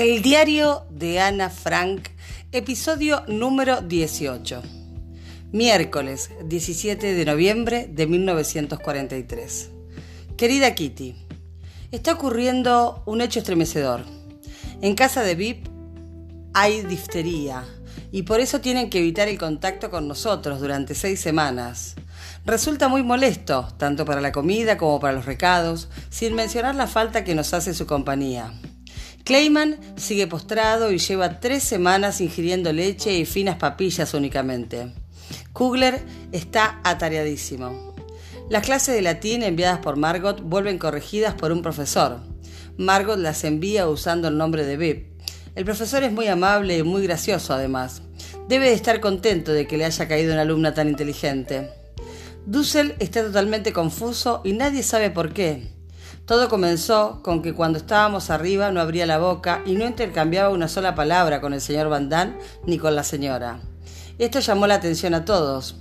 El diario de Ana Frank, episodio número 18. Miércoles 17 de noviembre de 1943. Querida Kitty, está ocurriendo un hecho estremecedor. En casa de VIP hay diftería y por eso tienen que evitar el contacto con nosotros durante seis semanas. Resulta muy molesto, tanto para la comida como para los recados, sin mencionar la falta que nos hace su compañía. Clayman sigue postrado y lleva tres semanas ingiriendo leche y finas papillas únicamente. Kugler está atareadísimo. Las clases de latín enviadas por Margot vuelven corregidas por un profesor. Margot las envía usando el nombre de Bib. El profesor es muy amable y muy gracioso además. Debe de estar contento de que le haya caído una alumna tan inteligente. Dussel está totalmente confuso y nadie sabe por qué. Todo comenzó con que cuando estábamos arriba no abría la boca y no intercambiaba una sola palabra con el señor Damme ni con la señora. Esto llamó la atención a todos.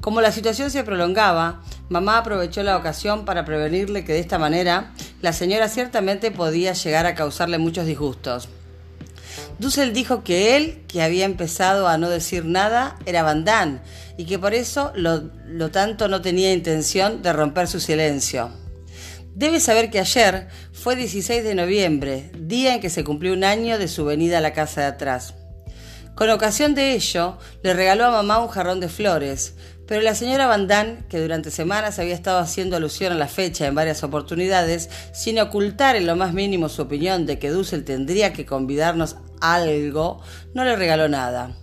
Como la situación se prolongaba, mamá aprovechó la ocasión para prevenirle que de esta manera la señora ciertamente podía llegar a causarle muchos disgustos. Dussel dijo que él, que había empezado a no decir nada, era Damme y que por eso lo, lo tanto no tenía intención de romper su silencio. Debe saber que ayer fue 16 de noviembre, día en que se cumplió un año de su venida a la casa de atrás. Con ocasión de ello, le regaló a mamá un jarrón de flores, pero la señora Damme, que durante semanas había estado haciendo alusión a la fecha en varias oportunidades, sin ocultar en lo más mínimo su opinión de que Dussel tendría que convidarnos algo, no le regaló nada.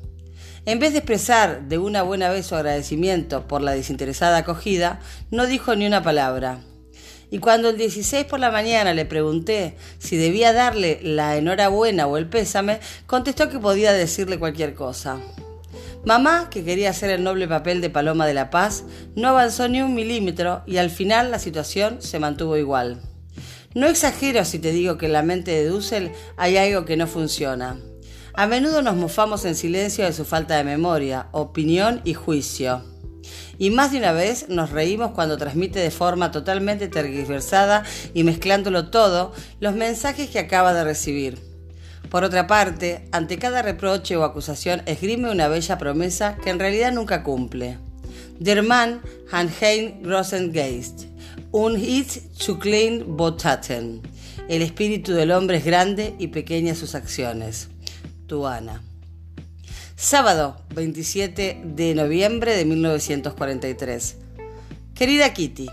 En vez de expresar de una buena vez su agradecimiento por la desinteresada acogida, no dijo ni una palabra. Y cuando el 16 por la mañana le pregunté si debía darle la enhorabuena o el pésame, contestó que podía decirle cualquier cosa. Mamá, que quería hacer el noble papel de Paloma de la Paz, no avanzó ni un milímetro y al final la situación se mantuvo igual. No exagero si te digo que en la mente de Dussel hay algo que no funciona. A menudo nos mofamos en silencio de su falta de memoria, opinión y juicio y más de una vez nos reímos cuando transmite de forma totalmente tergiversada y mezclándolo todo los mensajes que acaba de recibir. Por otra parte, ante cada reproche o acusación esgrime una bella promesa que en realidad nunca cumple. Der Mann hat ein großen Geist und ist zu klein botaten. El espíritu del hombre es grande y pequeñas sus acciones. Tuana. Sábado 27 de noviembre de 1943. Querida Kitty,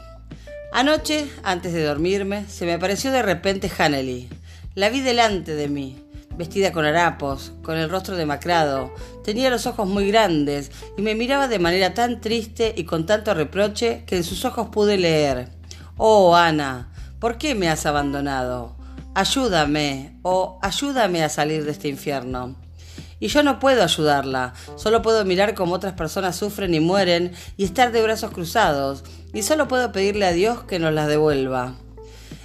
anoche, antes de dormirme, se me apareció de repente Hannely. La vi delante de mí, vestida con harapos, con el rostro demacrado, tenía los ojos muy grandes y me miraba de manera tan triste y con tanto reproche que en sus ojos pude leer, Oh, Ana, ¿por qué me has abandonado? Ayúdame, o oh, ayúdame a salir de este infierno. Y yo no puedo ayudarla, solo puedo mirar cómo otras personas sufren y mueren y estar de brazos cruzados, y solo puedo pedirle a Dios que nos las devuelva.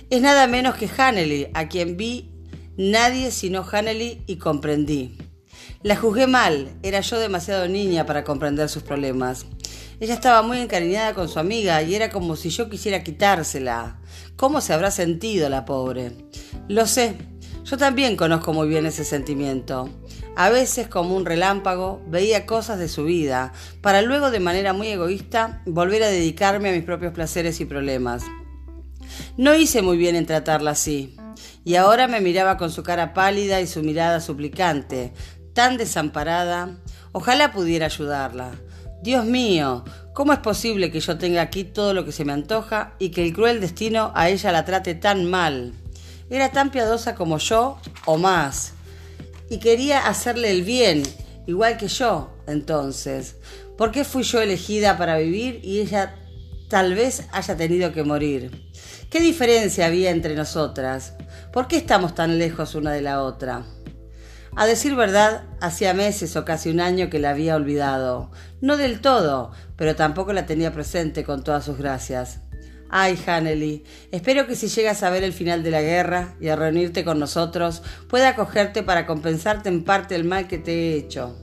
Es nada menos que Hannely, a quien vi nadie sino Hannely y comprendí. La juzgué mal, era yo demasiado niña para comprender sus problemas. Ella estaba muy encariñada con su amiga y era como si yo quisiera quitársela. ¿Cómo se habrá sentido la pobre? Lo sé, yo también conozco muy bien ese sentimiento. A veces, como un relámpago, veía cosas de su vida, para luego, de manera muy egoísta, volver a dedicarme a mis propios placeres y problemas. No hice muy bien en tratarla así, y ahora me miraba con su cara pálida y su mirada suplicante, tan desamparada. Ojalá pudiera ayudarla. Dios mío, ¿cómo es posible que yo tenga aquí todo lo que se me antoja y que el cruel destino a ella la trate tan mal? Era tan piadosa como yo o más y quería hacerle el bien, igual que yo, entonces. ¿Por qué fui yo elegida para vivir y ella tal vez haya tenido que morir? ¿Qué diferencia había entre nosotras? ¿Por qué estamos tan lejos una de la otra? A decir verdad, hacía meses o casi un año que la había olvidado. No del todo, pero tampoco la tenía presente con todas sus gracias. Ay, Hannely, espero que si llegas a ver el final de la guerra y a reunirte con nosotros, pueda acogerte para compensarte en parte el mal que te he hecho.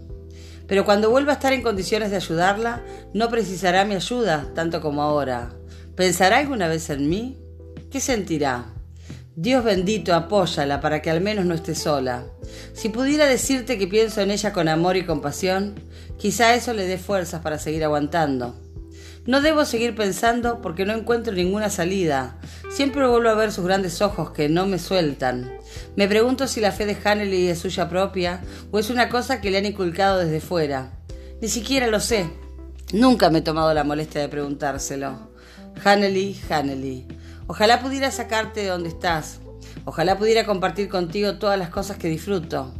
Pero cuando vuelva a estar en condiciones de ayudarla, no precisará mi ayuda tanto como ahora. ¿Pensará alguna vez en mí? ¿Qué sentirá? Dios bendito, apóyala para que al menos no esté sola. Si pudiera decirte que pienso en ella con amor y compasión, quizá eso le dé fuerzas para seguir aguantando. No debo seguir pensando porque no encuentro ninguna salida. Siempre vuelvo a ver sus grandes ojos que no me sueltan. Me pregunto si la fe de Hannelly es suya propia o es una cosa que le han inculcado desde fuera. Ni siquiera lo sé. Nunca me he tomado la molestia de preguntárselo. Hannelly, Hannelly. Ojalá pudiera sacarte de donde estás. Ojalá pudiera compartir contigo todas las cosas que disfruto.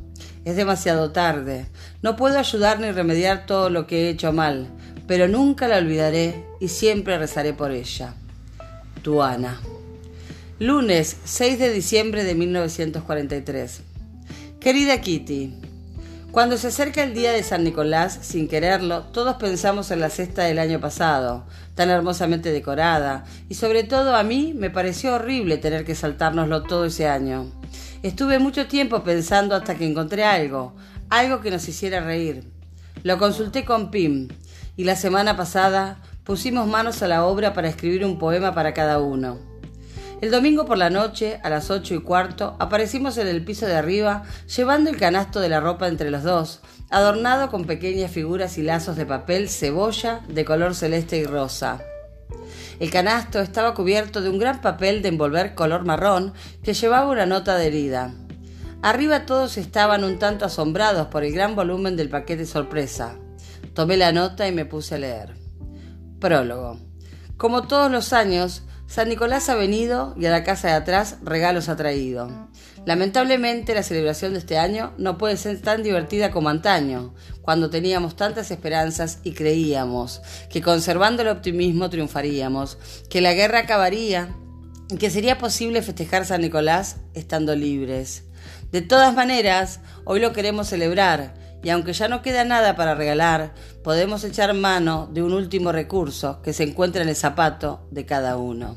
Es demasiado tarde. No puedo ayudar ni remediar todo lo que he hecho mal, pero nunca la olvidaré y siempre rezaré por ella. Tu Ana. Lunes 6 de diciembre de 1943. Querida Kitty, cuando se acerca el día de San Nicolás, sin quererlo, todos pensamos en la cesta del año pasado, tan hermosamente decorada, y sobre todo a mí me pareció horrible tener que saltárnoslo todo ese año. Estuve mucho tiempo pensando hasta que encontré algo, algo que nos hiciera reír. Lo consulté con Pim, y la semana pasada pusimos manos a la obra para escribir un poema para cada uno. El domingo por la noche, a las ocho y cuarto, aparecimos en el piso de arriba, llevando el canasto de la ropa entre los dos, adornado con pequeñas figuras y lazos de papel cebolla de color celeste y rosa. El canasto estaba cubierto de un gran papel de envolver color marrón que llevaba una nota de herida. Arriba todos estaban un tanto asombrados por el gran volumen del paquete sorpresa. Tomé la nota y me puse a leer. Prólogo. Como todos los años, San Nicolás ha venido y a la casa de atrás regalos ha traído. Lamentablemente la celebración de este año no puede ser tan divertida como antaño, cuando teníamos tantas esperanzas y creíamos que conservando el optimismo triunfaríamos, que la guerra acabaría y que sería posible festejar San Nicolás estando libres. De todas maneras, hoy lo queremos celebrar y aunque ya no queda nada para regalar, podemos echar mano de un último recurso que se encuentra en el zapato de cada uno.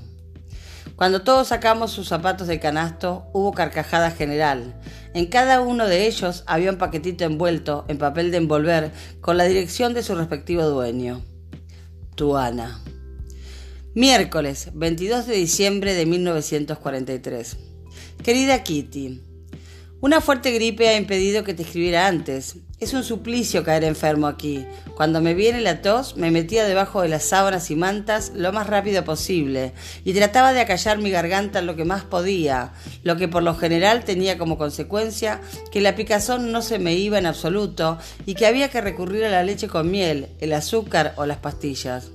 Cuando todos sacamos sus zapatos del canasto, hubo carcajada general. En cada uno de ellos había un paquetito envuelto en papel de envolver con la dirección de su respectivo dueño. Tuana. Miércoles 22 de diciembre de 1943. Querida Kitty, una fuerte gripe ha impedido que te escribiera antes. Es un suplicio caer enfermo aquí. Cuando me viene la tos, me metía debajo de las sábanas y mantas lo más rápido posible y trataba de acallar mi garganta lo que más podía, lo que por lo general tenía como consecuencia que la picazón no se me iba en absoluto y que había que recurrir a la leche con miel, el azúcar o las pastillas.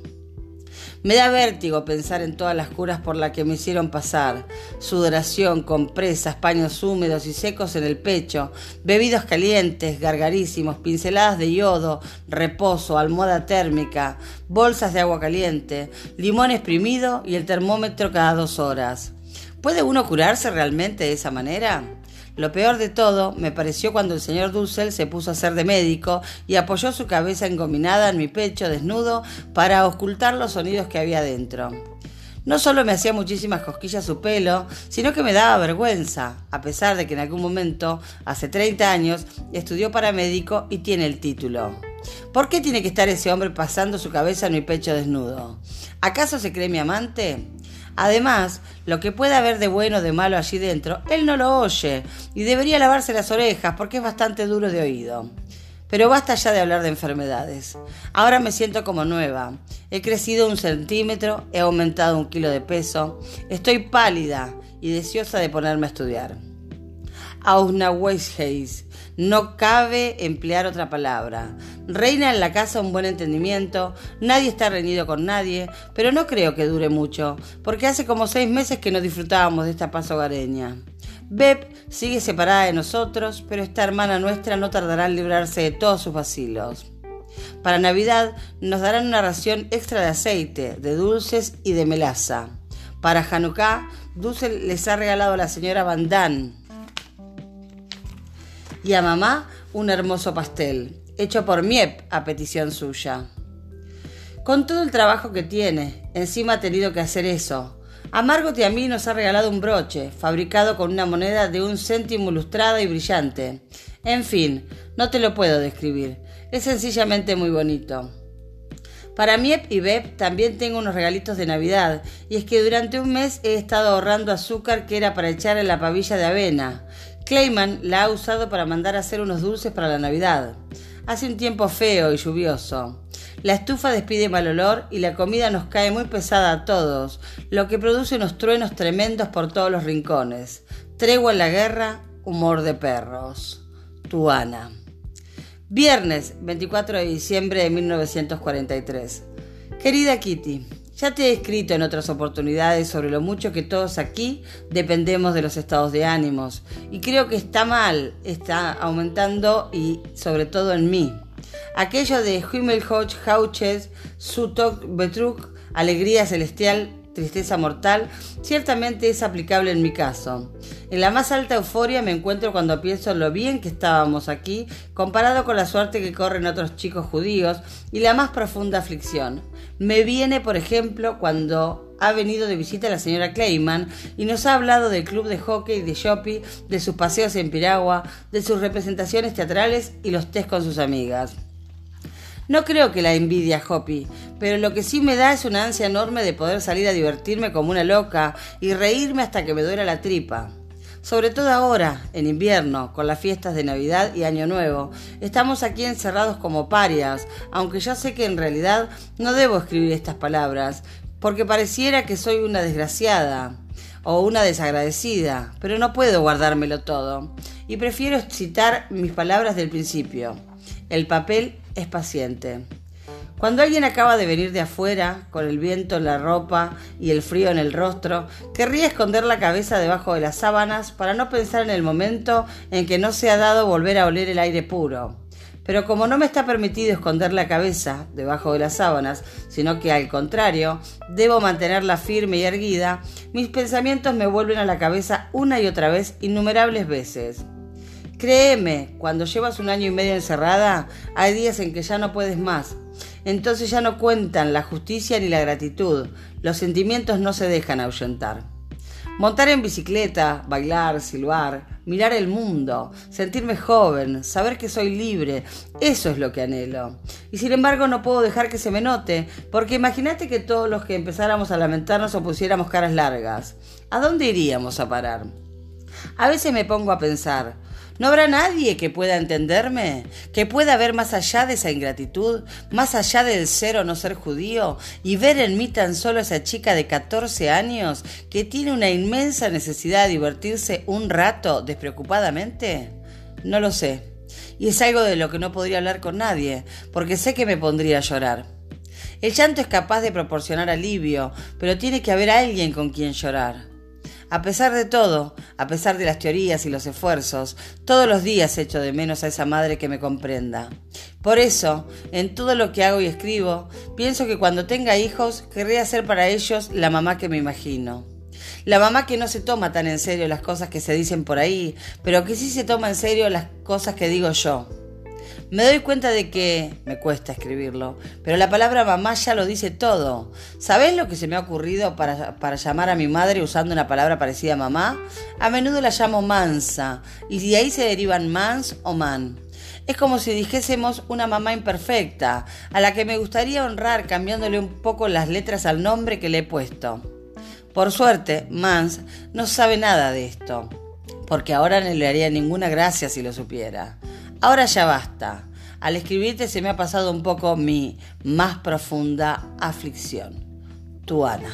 Me da vértigo pensar en todas las curas por las que me hicieron pasar. Sudoración, compresas, paños húmedos y secos en el pecho, bebidos calientes, gargarísimos, pinceladas de yodo, reposo, almohada térmica, bolsas de agua caliente, limón exprimido y el termómetro cada dos horas. ¿Puede uno curarse realmente de esa manera? Lo peor de todo me pareció cuando el señor Dussel se puso a ser de médico y apoyó su cabeza engominada en mi pecho desnudo para ocultar los sonidos que había dentro. No solo me hacía muchísimas cosquillas su pelo, sino que me daba vergüenza, a pesar de que en algún momento, hace 30 años, estudió para médico y tiene el título. ¿Por qué tiene que estar ese hombre pasando su cabeza en mi pecho desnudo? ¿Acaso se cree mi amante? Además, lo que pueda haber de bueno o de malo allí dentro, él no lo oye y debería lavarse las orejas porque es bastante duro de oído. Pero basta ya de hablar de enfermedades. Ahora me siento como nueva. He crecido un centímetro, he aumentado un kilo de peso, estoy pálida y deseosa de ponerme a estudiar. Ausna Weisheis. No cabe emplear otra palabra. Reina en la casa un buen entendimiento, nadie está reñido con nadie, pero no creo que dure mucho, porque hace como seis meses que no disfrutábamos de esta paz hogareña. Beb sigue separada de nosotros, pero esta hermana nuestra no tardará en librarse de todos sus vacilos. Para Navidad nos darán una ración extra de aceite, de dulces y de melaza. Para Hanukkah, Dulce les ha regalado a la señora Van y a mamá un hermoso pastel, hecho por Miep a petición suya. Con todo el trabajo que tiene, encima ha tenido que hacer eso. A Margot y a mí nos ha regalado un broche, fabricado con una moneda de un céntimo ilustrada y brillante. En fin, no te lo puedo describir. Es sencillamente muy bonito. Para Miep y Beb también tengo unos regalitos de Navidad, y es que durante un mes he estado ahorrando azúcar que era para echar en la pavilla de avena. Clayman la ha usado para mandar a hacer unos dulces para la Navidad. Hace un tiempo feo y lluvioso. La estufa despide mal olor y la comida nos cae muy pesada a todos, lo que produce unos truenos tremendos por todos los rincones. Tregua en la guerra, humor de perros. Tuana. Viernes 24 de diciembre de 1943. Querida Kitty, ya te he escrito en otras oportunidades sobre lo mucho que todos aquí dependemos de los estados de ánimos y creo que está mal, está aumentando y sobre todo en mí. Aquello de Himmelhoch, Hauches, Sutok, Betrug, alegría celestial, tristeza mortal, ciertamente es aplicable en mi caso. En la más alta euforia me encuentro cuando pienso en lo bien que estábamos aquí, comparado con la suerte que corren otros chicos judíos, y la más profunda aflicción. Me viene, por ejemplo, cuando ha venido de visita la señora Clayman y nos ha hablado del club de hockey de Shopping, de sus paseos en Piragua, de sus representaciones teatrales y los test con sus amigas. No creo que la envidia Hoppy, pero lo que sí me da es una ansia enorme de poder salir a divertirme como una loca y reírme hasta que me duela la tripa. Sobre todo ahora, en invierno, con las fiestas de Navidad y Año Nuevo. Estamos aquí encerrados como parias, aunque yo sé que en realidad no debo escribir estas palabras, porque pareciera que soy una desgraciada o una desagradecida, pero no puedo guardármelo todo. Y prefiero citar mis palabras del principio. El papel es paciente. Cuando alguien acaba de venir de afuera, con el viento en la ropa y el frío en el rostro, querría esconder la cabeza debajo de las sábanas para no pensar en el momento en que no se ha dado volver a oler el aire puro. Pero como no me está permitido esconder la cabeza debajo de las sábanas, sino que al contrario, debo mantenerla firme y erguida, mis pensamientos me vuelven a la cabeza una y otra vez innumerables veces. Créeme, cuando llevas un año y medio encerrada, hay días en que ya no puedes más. Entonces ya no cuentan la justicia ni la gratitud. Los sentimientos no se dejan ahuyentar. Montar en bicicleta, bailar, silbar, mirar el mundo, sentirme joven, saber que soy libre, eso es lo que anhelo. Y sin embargo no puedo dejar que se me note, porque imagínate que todos los que empezáramos a lamentarnos o pusiéramos caras largas. ¿A dónde iríamos a parar? A veces me pongo a pensar, ¿No habrá nadie que pueda entenderme? ¿Que pueda ver más allá de esa ingratitud, más allá del ser o no ser judío, y ver en mí tan solo esa chica de 14 años que tiene una inmensa necesidad de divertirse un rato despreocupadamente? No lo sé. Y es algo de lo que no podría hablar con nadie, porque sé que me pondría a llorar. El llanto es capaz de proporcionar alivio, pero tiene que haber alguien con quien llorar. A pesar de todo, a pesar de las teorías y los esfuerzos, todos los días echo de menos a esa madre que me comprenda. Por eso, en todo lo que hago y escribo, pienso que cuando tenga hijos, querría ser para ellos la mamá que me imagino. La mamá que no se toma tan en serio las cosas que se dicen por ahí, pero que sí se toma en serio las cosas que digo yo. Me doy cuenta de que me cuesta escribirlo, pero la palabra mamá ya lo dice todo. ¿Sabés lo que se me ha ocurrido para, para, llamar a mi madre usando una palabra parecida a mamá? A menudo la llamo mansa, y de ahí se derivan mans o man. Es como si dijésemos una mamá imperfecta, a la que me gustaría honrar cambiándole un poco las letras al nombre que le he puesto. Por suerte, Mans no sabe nada de esto, porque ahora no le haría ninguna gracia si lo supiera. Ahora ya basta. Al escribirte se me ha pasado un poco mi más profunda aflicción. Tu Ana.